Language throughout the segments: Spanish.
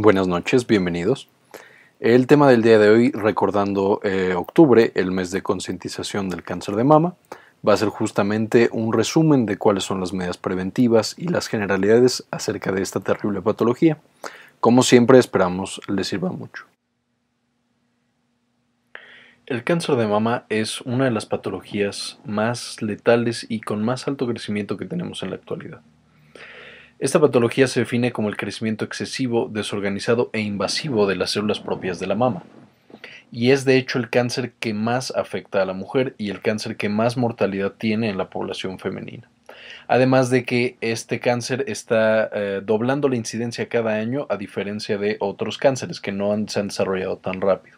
Buenas noches, bienvenidos. El tema del día de hoy, recordando eh, octubre, el mes de concientización del cáncer de mama, va a ser justamente un resumen de cuáles son las medidas preventivas y las generalidades acerca de esta terrible patología. Como siempre, esperamos les sirva mucho. El cáncer de mama es una de las patologías más letales y con más alto crecimiento que tenemos en la actualidad. Esta patología se define como el crecimiento excesivo, desorganizado e invasivo de las células propias de la mama. Y es de hecho el cáncer que más afecta a la mujer y el cáncer que más mortalidad tiene en la población femenina. Además de que este cáncer está eh, doblando la incidencia cada año a diferencia de otros cánceres que no se han desarrollado tan rápido.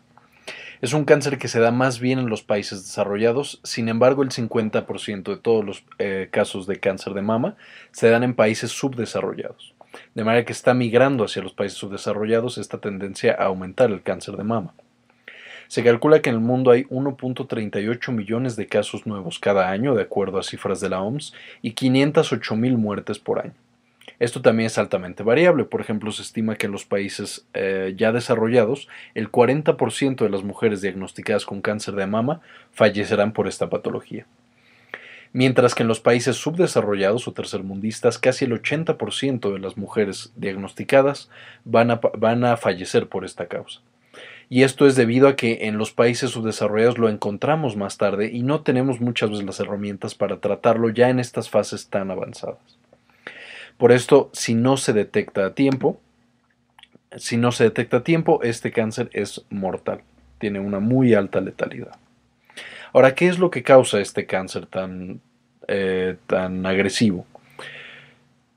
Es un cáncer que se da más bien en los países desarrollados, sin embargo el 50% de todos los eh, casos de cáncer de mama se dan en países subdesarrollados. De manera que está migrando hacia los países subdesarrollados esta tendencia a aumentar el cáncer de mama. Se calcula que en el mundo hay 1.38 millones de casos nuevos cada año, de acuerdo a cifras de la OMS, y 508 mil muertes por año. Esto también es altamente variable. Por ejemplo, se estima que en los países eh, ya desarrollados, el 40% de las mujeres diagnosticadas con cáncer de mama fallecerán por esta patología. Mientras que en los países subdesarrollados o tercermundistas, casi el 80% de las mujeres diagnosticadas van a, van a fallecer por esta causa. Y esto es debido a que en los países subdesarrollados lo encontramos más tarde y no tenemos muchas veces las herramientas para tratarlo ya en estas fases tan avanzadas. Por esto, si no se detecta a tiempo, si no se detecta a tiempo, este cáncer es mortal. Tiene una muy alta letalidad. Ahora, ¿qué es lo que causa este cáncer tan, eh, tan agresivo?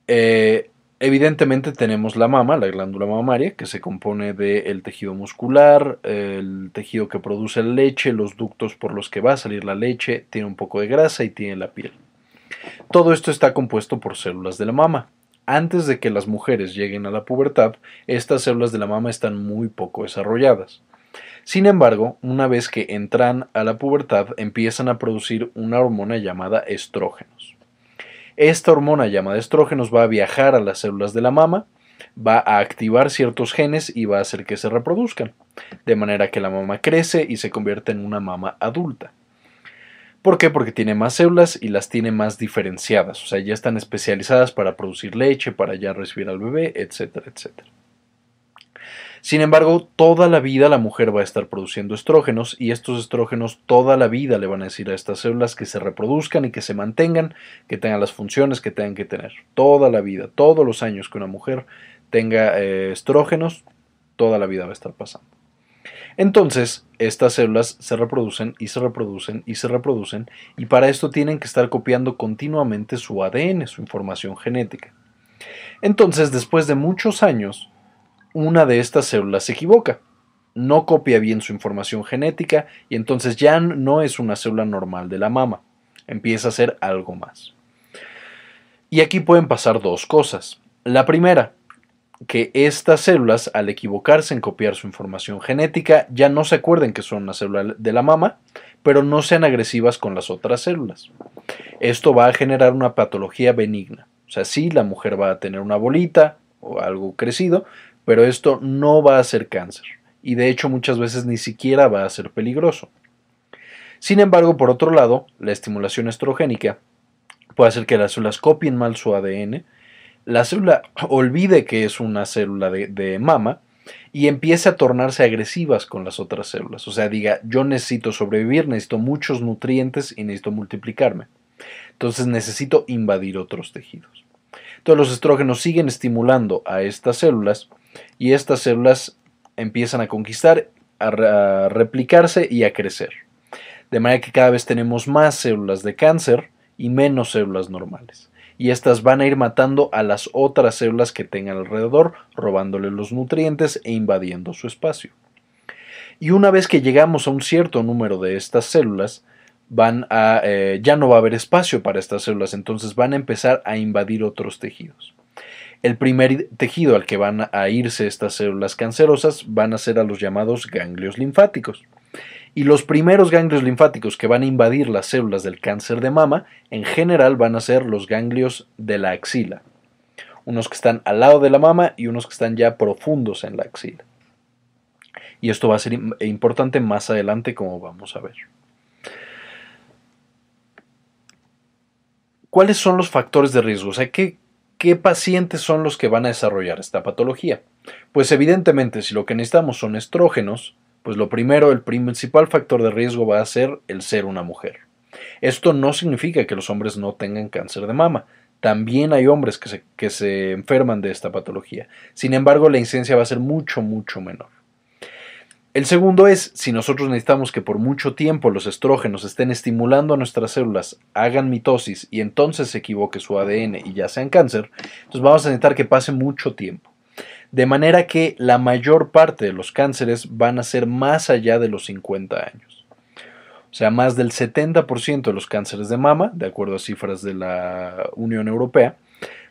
Eh, evidentemente tenemos la mama, la glándula mamaria, que se compone del tejido muscular, el tejido que produce la leche, los ductos por los que va a salir la leche, tiene un poco de grasa y tiene la piel. Todo esto está compuesto por células de la mama. Antes de que las mujeres lleguen a la pubertad, estas células de la mama están muy poco desarrolladas. Sin embargo, una vez que entran a la pubertad, empiezan a producir una hormona llamada estrógenos. Esta hormona llamada estrógenos va a viajar a las células de la mama, va a activar ciertos genes y va a hacer que se reproduzcan, de manera que la mama crece y se convierte en una mama adulta. ¿Por qué? Porque tiene más células y las tiene más diferenciadas, o sea, ya están especializadas para producir leche, para ya recibir al bebé, etcétera, etcétera. Sin embargo, toda la vida la mujer va a estar produciendo estrógenos y estos estrógenos toda la vida le van a decir a estas células que se reproduzcan y que se mantengan, que tengan las funciones que tengan que tener. Toda la vida, todos los años que una mujer tenga eh, estrógenos, toda la vida va a estar pasando. Entonces, estas células se reproducen y se reproducen y se reproducen y para esto tienen que estar copiando continuamente su ADN, su información genética. Entonces, después de muchos años, una de estas células se equivoca, no copia bien su información genética y entonces ya no es una célula normal de la mama, empieza a ser algo más. Y aquí pueden pasar dos cosas. La primera, que estas células, al equivocarse en copiar su información genética, ya no se acuerden que son una célula de la mama, pero no sean agresivas con las otras células. Esto va a generar una patología benigna. O sea, sí, la mujer va a tener una bolita o algo crecido, pero esto no va a ser cáncer. Y de hecho muchas veces ni siquiera va a ser peligroso. Sin embargo, por otro lado, la estimulación estrogénica puede hacer que las células copien mal su ADN, la célula olvide que es una célula de, mama y empiece a tornarse agresivas con las otras células. O sea, diga, yo necesito sobrevivir, necesito muchos nutrientes y necesito multiplicarme. Entonces necesito invadir otros tejidos. Entonces los estrógenos siguen estimulando a estas células y estas células empiezan a conquistar, a replicarse y a crecer. De manera que cada vez tenemos más células de cáncer y menos células normales y estas van a ir matando a las otras células que tengan alrededor, robándole los nutrientes e invadiendo su espacio. Y una vez que llegamos a un cierto número de estas células, van a, eh, ya no va a haber espacio para estas células, entonces van a empezar a invadir otros tejidos. El primer tejido al que van a irse estas células cancerosas van a ser a los llamados ganglios linfáticos y los primeros ganglios linfáticos que van a invadir las células del cáncer de mama en general van a ser los ganglios de la axila unos que están al lado de la mama y unos que están ya profundos en la axila. Y esto va a ser importante más adelante como vamos a ver. ¿Cuáles son los factores de riesgo? O sea, ¿qué, ¿qué pacientes son los que van a desarrollar esta patología? Pues evidentemente, si lo que necesitamos son estrógenos, pues lo primero, el principal factor de riesgo va a ser el ser una mujer. Esto no significa que los hombres no tengan cáncer de mama. También hay hombres que se, que se enferman de esta patología. Sin embargo, la incidencia va a ser mucho, mucho menor. El segundo es, si nosotros necesitamos que por mucho tiempo los estrógenos estén estimulando a nuestras células, hagan mitosis y entonces se equivoque su ADN y ya sean cáncer, entonces vamos a necesitar que pase mucho tiempo. De manera que la mayor parte de los cánceres van a ser más allá de los 50 años. O sea, más del 70% de los cánceres de mama, de acuerdo a cifras de la Unión Europea,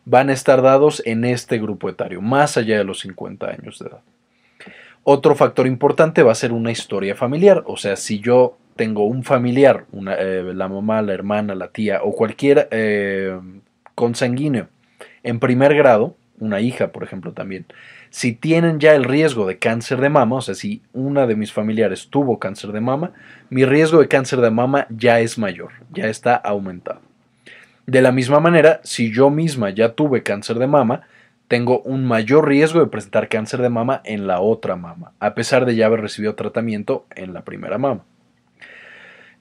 van a estar dados en este grupo etario, más allá de los 50 años de edad. Otro factor importante va a ser una historia familiar, o sea, si yo tengo un familiar, eh, la mamá, la hermana, la tía o cualquier eh, consanguíneo en primer grado, una hija, por ejemplo, también, si tienen ya el riesgo de cáncer de mama, o sea, si una de mis familiares tuvo cáncer de mama, mi riesgo de cáncer de mama ya es mayor, ya está aumentado. De la misma manera, si yo misma ya tuve cáncer de mama, tengo un mayor riesgo de presentar cáncer de mama en la otra mama, a pesar de ya haber recibido tratamiento en la primera mama.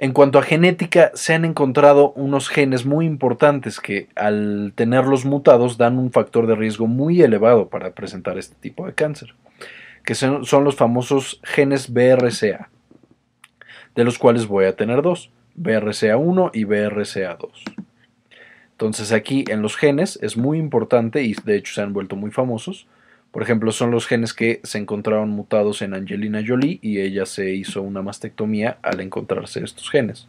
En cuanto a genética, se han encontrado unos genes muy importantes que al tenerlos mutados dan un factor de riesgo muy elevado para presentar este tipo de cáncer, que son, los famosos genes BRCA, de los cuales voy a tener dos, BRCA1 y BRCA2. Entonces aquí en los genes es muy importante y de hecho se han vuelto muy famosos. Por ejemplo, son los genes que se encontraron mutados en Angelina Jolie y ella se hizo una mastectomía al encontrarse estos genes.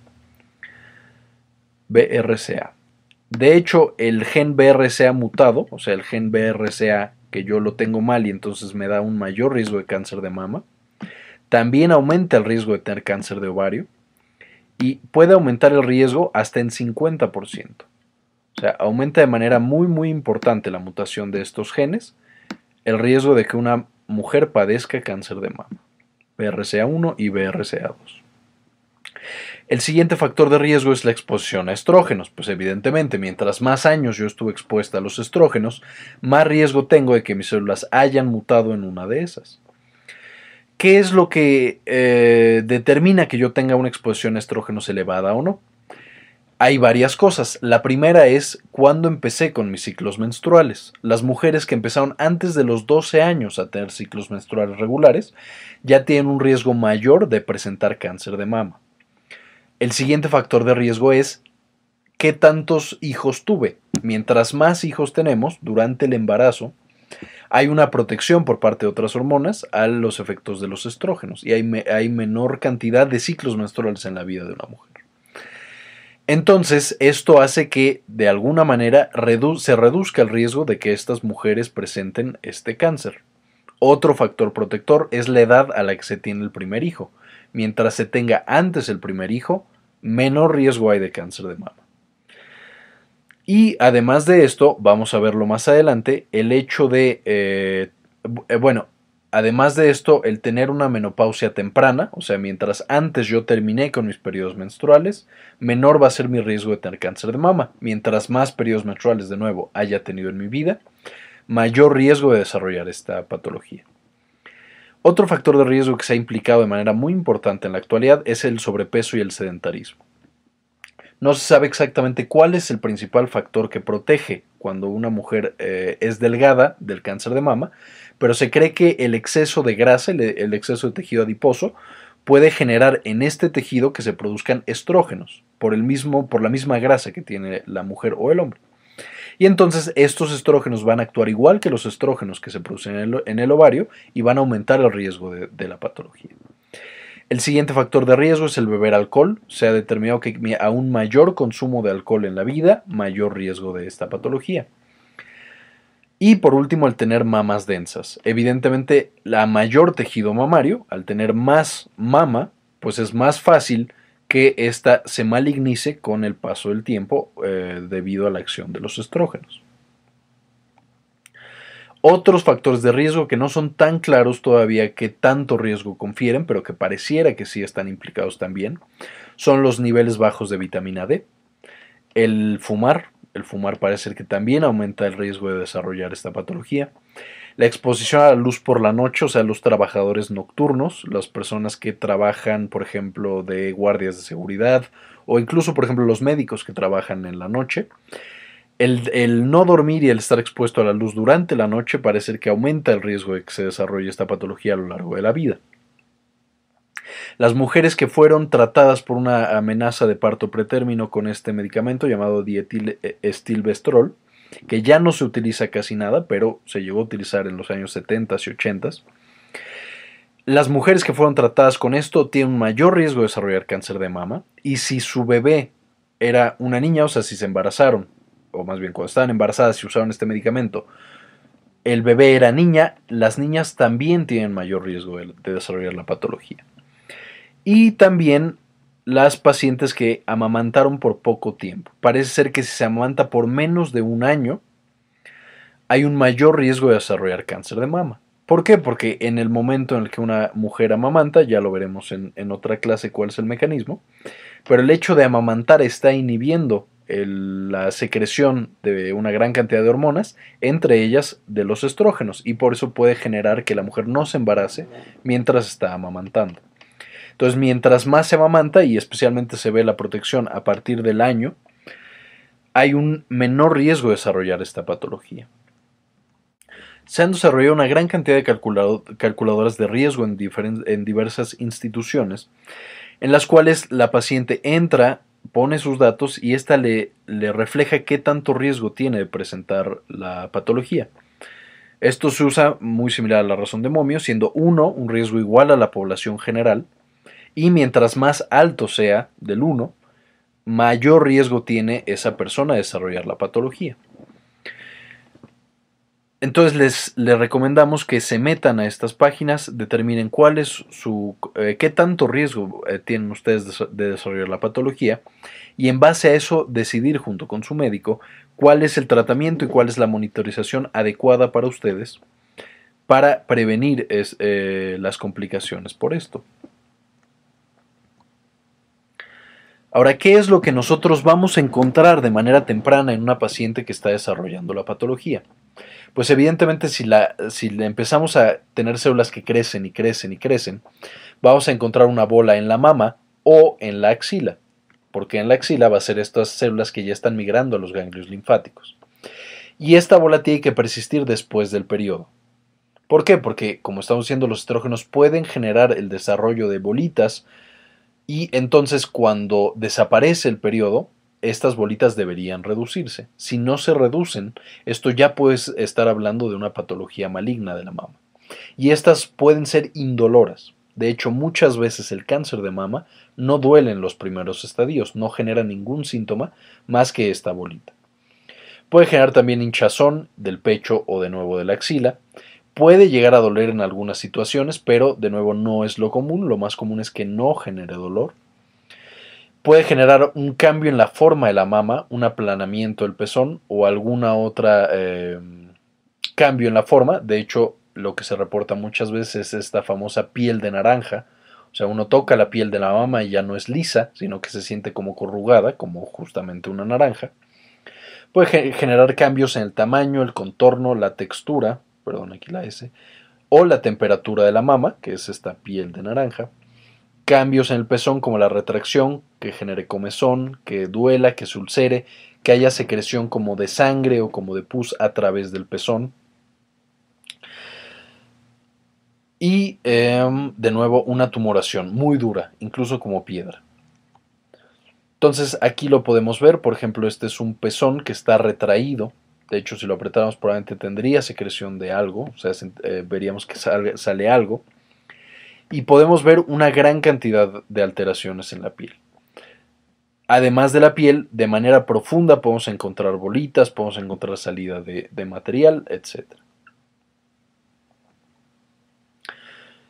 BRCA. De hecho, el gen BRCA mutado, o sea, el gen BRCA que yo lo tengo mal y entonces me da un mayor riesgo de cáncer de mama, también aumenta el riesgo de tener cáncer de ovario y puede aumentar el riesgo hasta en 50%. O sea, aumenta de manera muy muy importante la mutación de estos genes el riesgo de que una mujer padezca cáncer de mama, BRCA1 y BRCA2. El siguiente factor de riesgo es la exposición a estrógenos, pues evidentemente mientras más años yo estuve expuesta a los estrógenos, más riesgo tengo de que mis células hayan mutado en una de esas. ¿Qué es lo que eh, determina que yo tenga una exposición a estrógenos elevada o no? Hay varias cosas. La primera es cuando empecé con mis ciclos menstruales. Las mujeres que empezaron antes de los 12 años a tener ciclos menstruales regulares ya tienen un riesgo mayor de presentar cáncer de mama. El siguiente factor de riesgo es qué tantos hijos tuve. Mientras más hijos tenemos durante el embarazo, hay una protección por parte de otras hormonas a los efectos de los estrógenos y hay, hay menor cantidad de ciclos menstruales en la vida de una mujer. Entonces, esto hace que de alguna manera se reduzca el riesgo de que estas mujeres presenten este cáncer. Otro factor protector es la edad a la que se tiene el primer hijo. Mientras se tenga antes el primer hijo, menor riesgo hay de cáncer de mama. Y además de esto, vamos a verlo más adelante, el hecho de, eh, eh, bueno, Además de esto, el tener una menopausia temprana, o sea, mientras antes yo terminé con mis periodos menstruales, menor va a ser mi riesgo de tener cáncer de mama. Mientras más periodos menstruales de nuevo haya tenido en mi vida, mayor riesgo de desarrollar esta patología. Otro factor de riesgo que se ha implicado de manera muy importante en la actualidad es el sobrepeso y el sedentarismo. No se sabe exactamente cuál es el principal factor que protege cuando una mujer eh, es delgada del cáncer de mama, pero se cree que el exceso de grasa, el, exceso de tejido adiposo, puede generar en este tejido que se produzcan estrógenos por, el mismo, por la misma grasa que tiene la mujer o el hombre. Y entonces estos estrógenos van a actuar igual que los estrógenos que se producen en el, ovario y van a aumentar el riesgo de, de, la patología. El siguiente factor de riesgo es el beber alcohol. Se ha determinado que a un mayor consumo de alcohol en la vida, mayor riesgo de esta patología. Y por último, el tener mamas densas. Evidentemente, la mayor tejido mamario, al tener más mama, pues es más fácil que ésta se malignice con el paso del tiempo eh, debido a la acción de los estrógenos. Otros factores de riesgo que no son tan claros todavía que tanto riesgo confieren, pero que pareciera que sí están implicados también, son los niveles bajos de vitamina D, el fumar, el fumar parece que también aumenta el riesgo de desarrollar esta patología, la exposición a la luz por la noche, o sea, los trabajadores nocturnos, las personas que trabajan, por ejemplo, de guardias de seguridad, o incluso, por ejemplo, los médicos que trabajan en la noche, el, no dormir y el estar expuesto a la luz durante la noche parece que aumenta el riesgo de que se desarrolle esta patología a lo largo de la vida. Las mujeres que fueron tratadas por una amenaza de parto pretérmino con este medicamento llamado dietilestilbestrol, que ya no se utiliza casi nada, pero se llegó a utilizar en los años 70 y 80. Las mujeres que fueron tratadas con esto tienen un mayor riesgo de desarrollar cáncer de mama y si su bebé era una niña, o sea, si se embarazaron o más bien cuando estaban embarazadas y usaron este medicamento, el bebé era niña, las niñas también tienen mayor riesgo de, desarrollar la patología. Y también las pacientes que amamantaron por poco tiempo. Parece ser que si se amamanta por menos de un año, hay un mayor riesgo de desarrollar cáncer de mama. ¿Por qué? Porque en el momento en el que una mujer amamanta, ya lo veremos en, en otra clase cuál es el mecanismo, pero el hecho de amamantar está inhibiendo la secreción de una gran cantidad de hormonas, entre ellas de los estrógenos, y por eso puede generar que la mujer no se embarace mientras está amamantando. Entonces, mientras más se amamanta, y especialmente se ve la protección a partir del año, hay un menor riesgo de desarrollar esta patología. Se han desarrollado una gran cantidad de calculadoras de riesgo en, en diversas instituciones, en las cuales la paciente entra pone sus datos y ésta le, le refleja qué tanto riesgo tiene de presentar la patología. Esto se usa muy similar a la razón de momio, siendo 1 un riesgo igual a la población general, y mientras más alto sea del 1, mayor riesgo tiene esa persona de desarrollar la patología. Entonces les, les, recomendamos que se metan a estas páginas, determinen cuál es su, eh, qué tanto riesgo eh, tienen ustedes de, de, desarrollar la patología y en base a eso decidir junto con su médico cuál es el tratamiento y cuál es la monitorización adecuada para ustedes para prevenir eh, las complicaciones por esto. Ahora, ¿qué es lo que nosotros vamos a encontrar de manera temprana en una paciente que está desarrollando la patología? pues evidentemente si, la, si empezamos a tener células que crecen y crecen y crecen, vamos a encontrar una bola en la mama o en la axila, porque en la axila va a ser estas células que ya están migrando a los ganglios linfáticos. Y esta bola tiene que persistir después del periodo. ¿Por qué? Porque, como estamos diciendo, los estrógenos pueden generar el desarrollo de bolitas y entonces cuando desaparece el periodo, estas bolitas deberían reducirse. Si no se reducen, esto ya puede estar hablando de una patología maligna de la mama. Y estas pueden ser indoloras. De hecho, muchas veces el cáncer de mama no duele en los primeros estadios, no genera ningún síntoma más que esta bolita. Puede generar también hinchazón del pecho o de nuevo de la axila. Puede llegar a doler en algunas situaciones, pero de nuevo no es lo común. Lo más común es que no genere dolor puede generar un cambio en la forma de la mama, un aplanamiento del pezón o alguna otra eh, cambio en la forma. De hecho, lo que se reporta muchas veces es esta famosa piel de naranja. O sea, uno toca la piel de la mama y ya no es lisa, sino que se siente como corrugada, como justamente una naranja. Puede generar cambios en el tamaño, el contorno, la textura, perdón, aquí la S, o la temperatura de la mama, que es esta piel de naranja cambios en el pezón como la retracción, que genere comezón, que duela, que se ulcere, que haya secreción como de sangre o como de pus a través del pezón. Y em, de nuevo una tumoración muy dura, incluso como piedra. Entonces aquí lo podemos ver, por ejemplo, este es un pezón que está retraído. De hecho, si lo apretáramos probablemente tendría secreción de algo, o sea, eh, veríamos que sale algo y podemos ver una gran cantidad de alteraciones en la piel. Además de la piel, de manera profunda podemos encontrar bolitas, podemos encontrar salida de, material, etc.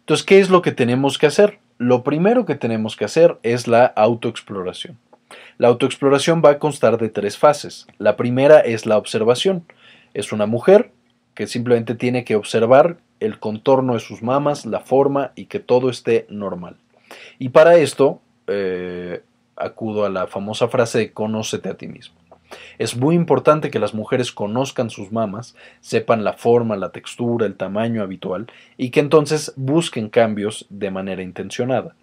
Entonces, ¿qué es lo que tenemos que hacer? Lo primero que tenemos que hacer es la autoexploración. La autoexploración va a constar de tres fases. La primera es la observación. Es una mujer que simplemente tiene que observar el contorno de sus mamas, la forma y que todo esté normal. Y para esto eh, acudo a la famosa frase de conócete a ti mismo. Es muy importante que las mujeres conozcan sus mamas, sepan la forma, la textura, el tamaño habitual y que entonces busquen cambios de manera intencionada.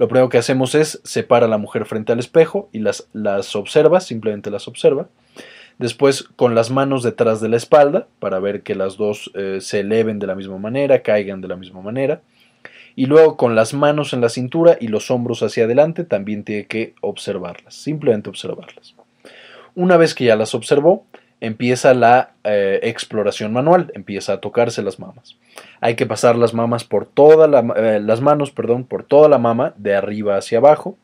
Lo primero que hacemos es separar a la mujer frente al espejo y las, las observa, simplemente las observa. Después con las manos detrás de la espalda para ver que las dos eh, se eleven de la misma manera, caigan de la misma manera. Y luego con las manos en la cintura y los hombros hacia adelante también tiene que observarlas, simplemente observarlas. Una vez que ya las observó, empieza la eh, exploración manual, empieza a tocarse las mamas. Hay que pasar las mamas por toda la, eh, las manos, perdón, por toda la mama, de arriba hacia abajo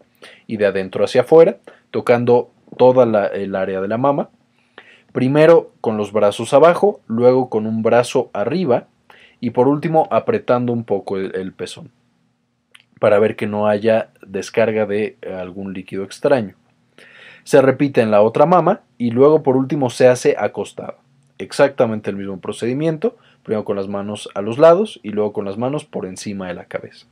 y de adentro hacia afuera, tocando toda el área de la mama. Primero con los brazos abajo, luego con un brazo arriba y por último apretando un poco el pezón para ver que no haya descarga de algún líquido extraño. Se repite en la otra mama y luego por último se hace acostado. Exactamente el mismo procedimiento, primero con las manos a los lados y luego con las manos por encima de la cabeza.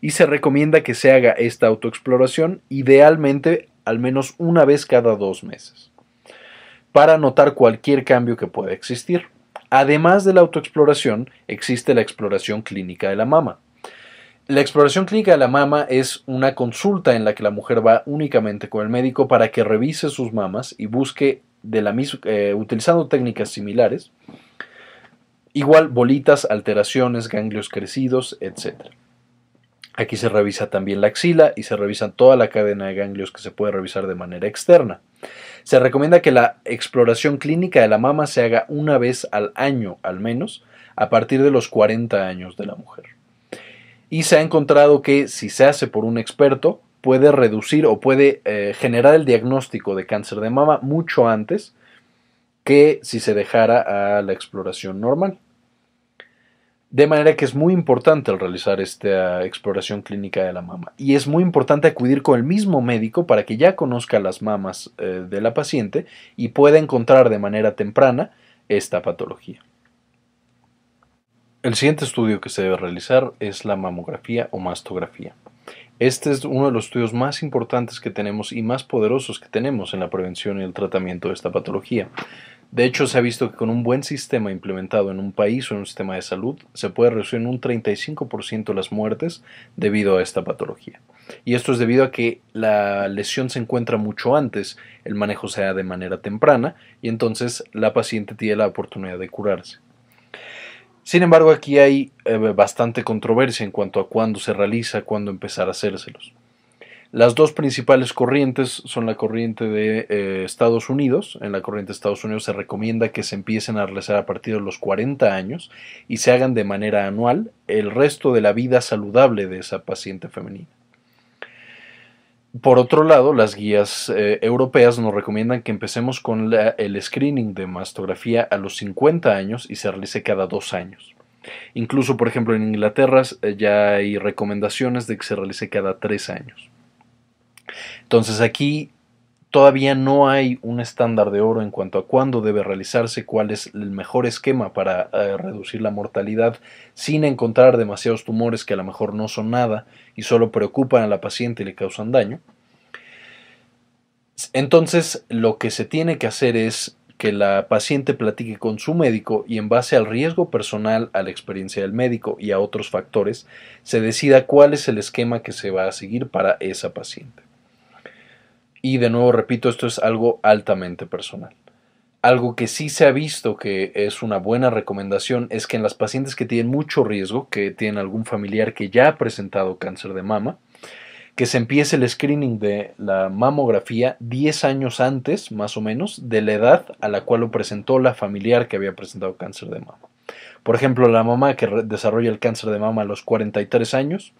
Y se recomienda que se haga esta autoexploración idealmente al menos una vez cada dos meses, para notar cualquier cambio que pueda existir. Además de la autoexploración, existe la exploración clínica de la mama, la exploración clínica de la mama es una consulta en la que la mujer va únicamente con el médico para que revise sus mamas y busque de la eh, utilizando técnicas similares, igual bolitas, alteraciones, ganglios crecidos, etc. Aquí se revisa también la axila y se revisa toda la cadena de ganglios que se puede revisar de manera externa. Se recomienda que la exploración clínica de la mama se haga una vez al año al menos, a partir de los 40 años de la mujer y se ha encontrado que si se hace por un experto puede reducir o puede eh, generar el diagnóstico de cáncer de mama mucho antes que si se dejara a la exploración normal. De manera que es muy importante al realizar esta exploración clínica de la mama. Y es muy importante acudir con el mismo médico para que ya conozca las mamas eh, de la paciente y pueda encontrar de manera temprana esta patología. El siguiente estudio que se debe realizar es la mamografía o mastografía. Este es uno de los estudios más importantes que tenemos y más poderosos que tenemos en la prevención y el tratamiento de esta patología. De hecho, se ha visto que con un buen sistema implementado en un país o en un sistema de salud, se puede reducir en un 35% las muertes debido a esta patología. Y esto es debido a que la lesión se encuentra mucho antes, el manejo se da de manera temprana y entonces la paciente tiene la oportunidad de curarse. Sin embargo, aquí hay eh, bastante controversia en cuanto a cuándo se realiza, cuándo empezar a hacérselos. Las dos principales corrientes son la corriente de eh, Estados Unidos. En la corriente de Estados Unidos se recomienda que se empiecen a realizar a partir de los 40 años y se hagan de manera anual el resto de la vida saludable de esa paciente femenina. Por otro lado, las guías eh, europeas nos recomiendan que empecemos con el screening de mastografía a los 50 años y se realice cada dos años. Incluso, por ejemplo, en Inglaterra eh, ya hay recomendaciones de que se realice cada tres años. Entonces aquí todavía no hay un estándar de oro en cuanto a cuándo debe realizarse, cuál es el mejor esquema para eh, reducir la mortalidad sin encontrar demasiados tumores que a lo mejor no son nada y solo preocupan a la paciente y le causan daño. Entonces, lo que se tiene que hacer es que la paciente platique con su médico y en base al riesgo personal, a la experiencia del médico y a otros factores, se decida cuál es el esquema que se va a seguir para esa paciente. Y de nuevo repito, esto es algo altamente personal. Algo que sí se ha visto que es una buena recomendación es que en las pacientes que tienen mucho riesgo, que tienen algún familiar que ya ha presentado cáncer de mama, que se empiece el screening de la mamografía 10 años antes, más o menos, de la edad a la cual lo presentó la familiar que había presentado cáncer de mama. Por ejemplo, la mamá que desarrolla el cáncer de mama a los 43 años,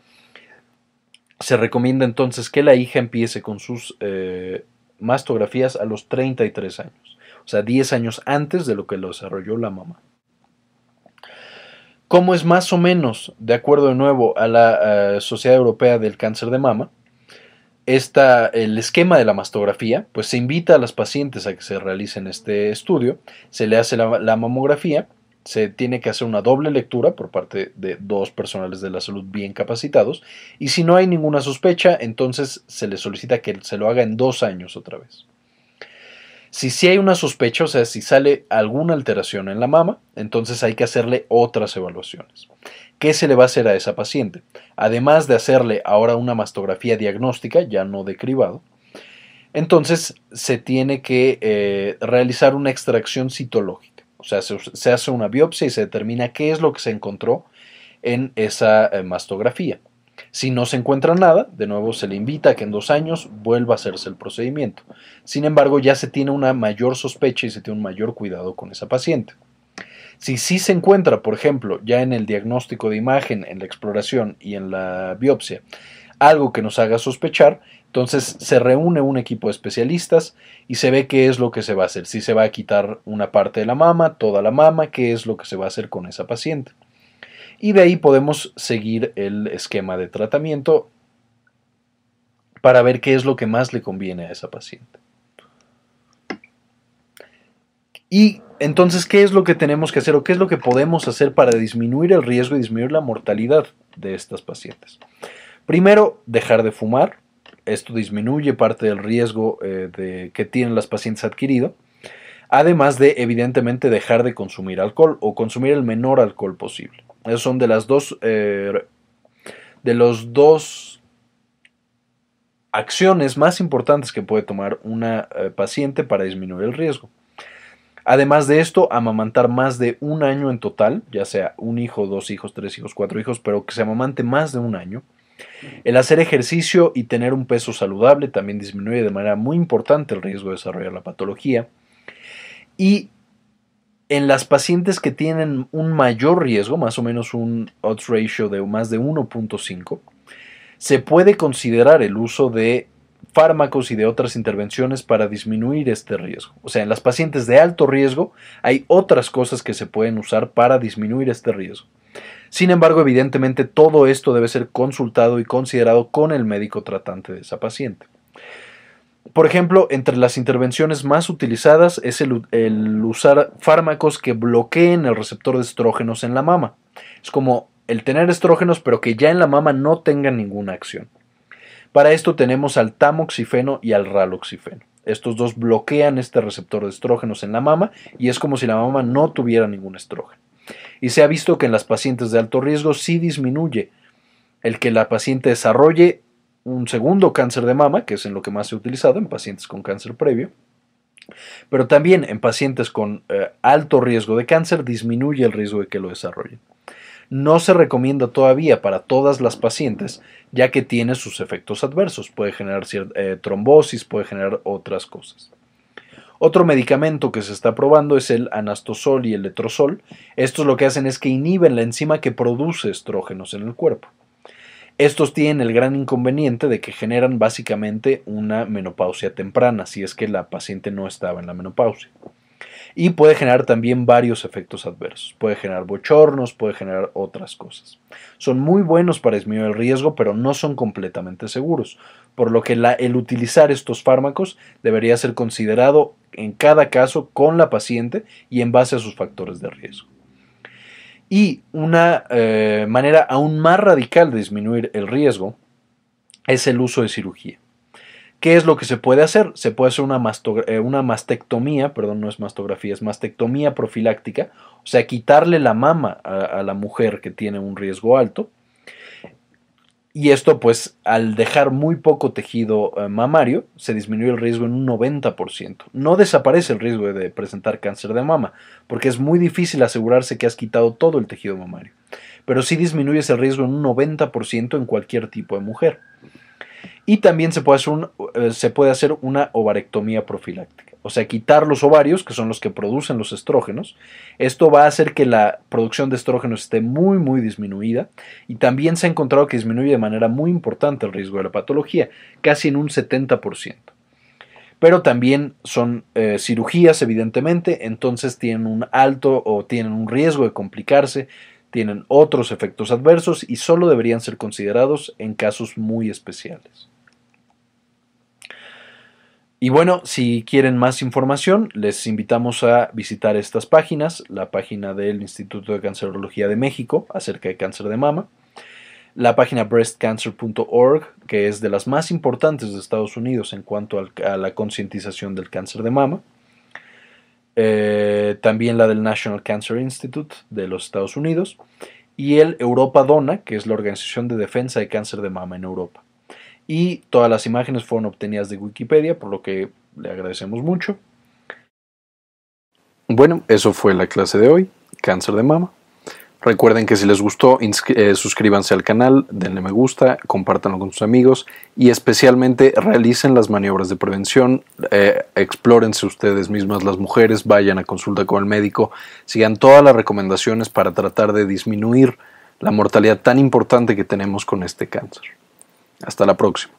se recomienda entonces que la hija empiece con sus eh, mastografías a los 33 años, o sea, 10 años antes de lo que lo desarrolló la mamá. ¿Cómo es más o menos, de acuerdo de nuevo a la Sociedad Europea del Cáncer de Mama, esta, el esquema de la mastografía, pues se invita a las pacientes a que se realicen este estudio, se le hace la mamografía Se tiene que hacer una doble lectura por parte de dos personales de la salud bien capacitados y si no hay ninguna sospecha, entonces se le solicita que se lo haga en dos años otra vez. Si sí hay una sospecha, o sea, si sale alguna alteración en la mama, entonces hay que hacerle otras evaluaciones. ¿Qué se le va a hacer a esa paciente? Además de hacerle ahora una mastografía diagnóstica, ya no de cribado, entonces se tiene que eh, realizar una extracción citológica. O sea, se, hace una biopsia y se determina qué es lo que se encontró en esa eh, mastografía. Si no se encuentra nada, de nuevo se le invita a que en dos años vuelva a hacerse el procedimiento. Sin embargo, ya se tiene una mayor sospecha y se tiene un mayor cuidado con esa paciente. Si sí se encuentra, por ejemplo, ya en el diagnóstico de imagen, en la exploración y en la biopsia, algo que nos haga sospechar, entonces se reúne un equipo de especialistas y se ve qué es lo que se va a hacer. Si se va a quitar una parte de la mama, toda la mama, qué es lo que se va a hacer con esa paciente y de ahí podemos seguir el esquema de tratamiento para ver qué es lo que más le conviene a esa paciente. Y entonces, ¿qué es lo que tenemos que hacer o qué es lo que podemos hacer para disminuir el riesgo y disminuir la mortalidad de estas pacientes? Primero, dejar de fumar. Esto disminuye parte del riesgo eh, de, que tienen las pacientes adquirido. Además de, evidentemente, dejar de consumir alcohol o consumir el menor alcohol posible. Son de las dos, eh, de los dos acciones más importantes que puede tomar una eh, paciente para disminuir el riesgo. Además de esto, amamantar más de un año en total, ya sea un hijo, dos hijos, tres hijos, cuatro hijos, pero que se amamante más de un año. El hacer ejercicio y tener un peso saludable también disminuye de manera muy importante el riesgo de desarrollar la patología. Y en las pacientes que tienen un mayor riesgo, más o menos un odds ratio de más de 1.5, se puede considerar el uso de fármacos y de otras intervenciones para disminuir este riesgo. O sea, en las pacientes de alto riesgo hay otras cosas que se pueden usar para disminuir este riesgo. Sin embargo, evidentemente todo esto debe ser consultado y considerado con el médico tratante de esa paciente. Por ejemplo, entre las intervenciones más utilizadas es el, usar fármacos que bloqueen el receptor de estrógenos en la mama. Es como el tener estrógenos pero que ya en la mama no tengan ninguna acción. Para esto tenemos al tamoxifeno y al raloxifeno. Estos dos bloquean este receptor de estrógenos en la mama y es como si la mama no tuviera ningún estrógeno. Y se ha visto que en las pacientes de alto riesgo sí disminuye el que la paciente desarrolle un segundo cáncer de mama, que es en lo que más se ha utilizado en pacientes con cáncer previo, pero también en pacientes con eh, alto riesgo de cáncer disminuye el riesgo de que lo desarrollen. No se recomienda todavía para todas las pacientes, ya que tiene sus efectos adversos. Puede generar eh, trombosis, puede generar otras cosas. Otro medicamento que se está probando es el anastosol y el letrozol. Estos lo que hacen es que inhiben la enzima que produce estrógenos en el cuerpo. Estos tienen el gran inconveniente de que generan básicamente una menopausia temprana, si es que la paciente no estaba en la menopausia. Y puede generar también varios efectos adversos. Puede generar bochornos, puede generar otras cosas. Son muy buenos para disminuir el riesgo, pero no son completamente seguros, por lo que el utilizar estos fármacos debería ser considerado en cada caso con la paciente y en base a sus factores de riesgo. Y una eh, manera aún más radical de disminuir el riesgo es el uso de cirugía. ¿Qué es lo que se puede hacer? Se puede hacer una, eh, una, mastectomía, perdón, no es mastografía, es mastectomía profiláctica, o sea, quitarle la mama a la mujer que tiene un riesgo alto y esto, pues, al dejar muy poco tejido eh, mamario, se disminuye el riesgo en un 90%. No desaparece el riesgo de presentar cáncer de mama, porque es muy difícil asegurarse que has quitado todo el tejido mamario. Pero sí disminuyes el riesgo en un 90% en cualquier tipo de mujer. Y también se puede hacer, eh, se puede hacer una ovarectomía profiláctica o sea, quitar los ovarios, que son los que producen los estrógenos. Esto va a hacer que la producción de estrógenos esté muy, muy disminuida y también se ha encontrado que disminuye de manera muy importante el riesgo de la patología, casi en un 70%. Pero también son eh, cirugías, evidentemente, entonces tienen un alto o tienen un riesgo de complicarse, tienen otros efectos adversos y solo deberían ser considerados en casos muy especiales. Y bueno, si quieren más información, les invitamos a visitar estas páginas, la página del Instituto de Cancerología de México acerca de cáncer de mama, la página breastcancer.org, que es de las más importantes de Estados Unidos en cuanto a la concientización del cáncer de mama, eh, también la del National Cancer Institute de los Estados Unidos y el Europa Dona, que es la Organización de Defensa de Cáncer de Mama en Europa. Y todas las imágenes fueron obtenidas de Wikipedia, por lo que le agradecemos mucho. Bueno, eso fue la clase de hoy, cáncer de mama. Recuerden que si les gustó, eh, suscríbanse al canal, denle me gusta, compártanlo con sus amigos y especialmente realicen las maniobras de prevención, eh, explórense ustedes mismas las mujeres, vayan a consulta con el médico, sigan todas las recomendaciones para tratar de disminuir la mortalidad tan importante que tenemos con este cáncer. Hasta la próxima.